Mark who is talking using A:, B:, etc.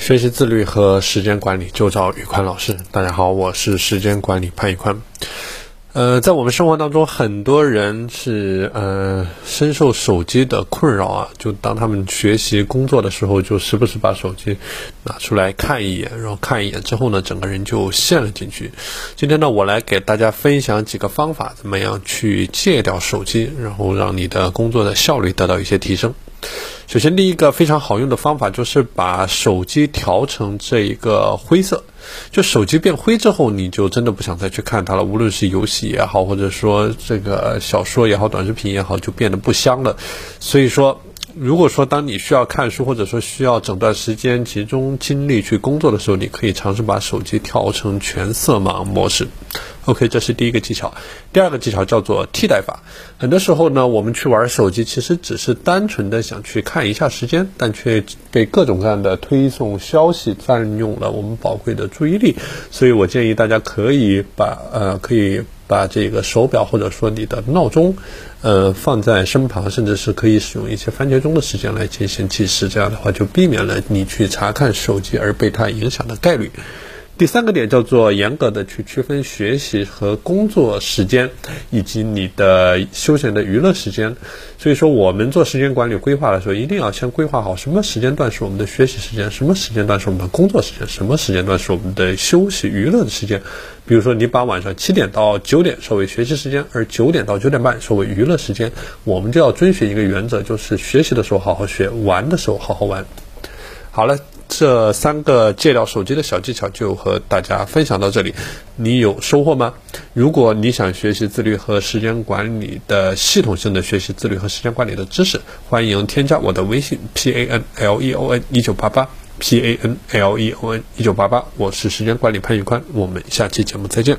A: 学习自律和时间管理就找宇宽老师。大家好，我是时间管理潘宇宽。呃，在我们生活当中，很多人是呃深受手机的困扰啊。就当他们学习工作的时候，就时不时把手机拿出来看一眼，然后看一眼之后呢，整个人就陷了进去。今天呢，我来给大家分享几个方法，怎么样去戒掉手机，然后让你的工作的效率得到一些提升。首先，第一个非常好用的方法就是把手机调成这一个灰色。就手机变灰之后，你就真的不想再去看它了。无论是游戏也好，或者说这个小说也好、短视频也好，就变得不香了。所以说。如果说当你需要看书，或者说需要整段时间集中精力去工作的时候，你可以尝试把手机调成全色盲模式。OK，这是第一个技巧。第二个技巧叫做替代法。很多时候呢，我们去玩手机，其实只是单纯的想去看一下时间，但却被各种各样的推送消息占用了我们宝贵的注意力。所以我建议大家可以把呃可以。把这个手表或者说你的闹钟，呃，放在身旁，甚至是可以使用一些番茄钟的时间来进行计时，这样的话就避免了你去查看手机而被它影响的概率。第三个点叫做严格的去区分学习和工作时间，以及你的休闲的娱乐时间。所以说，我们做时间管理规划的时候，一定要先规划好什么时间段是我们的学习时间，什么时间段是我们的工作时间，什么时间段是我们的休息娱乐的时间。比如说，你把晚上七点到九点设为学习时间，而九点到九点半设为娱乐时间，我们就要遵循一个原则，就是学习的时候好好学，玩的时候好好玩。好了。这三个戒掉手机的小技巧就和大家分享到这里，你有收获吗？如果你想学习自律和时间管理的系统性的学习自律和时间管理的知识，欢迎添加我的微信 p a n l e o n 一九八八 p a n l e o n 一九八八，我是时间管理潘宇宽，我们下期节目再见。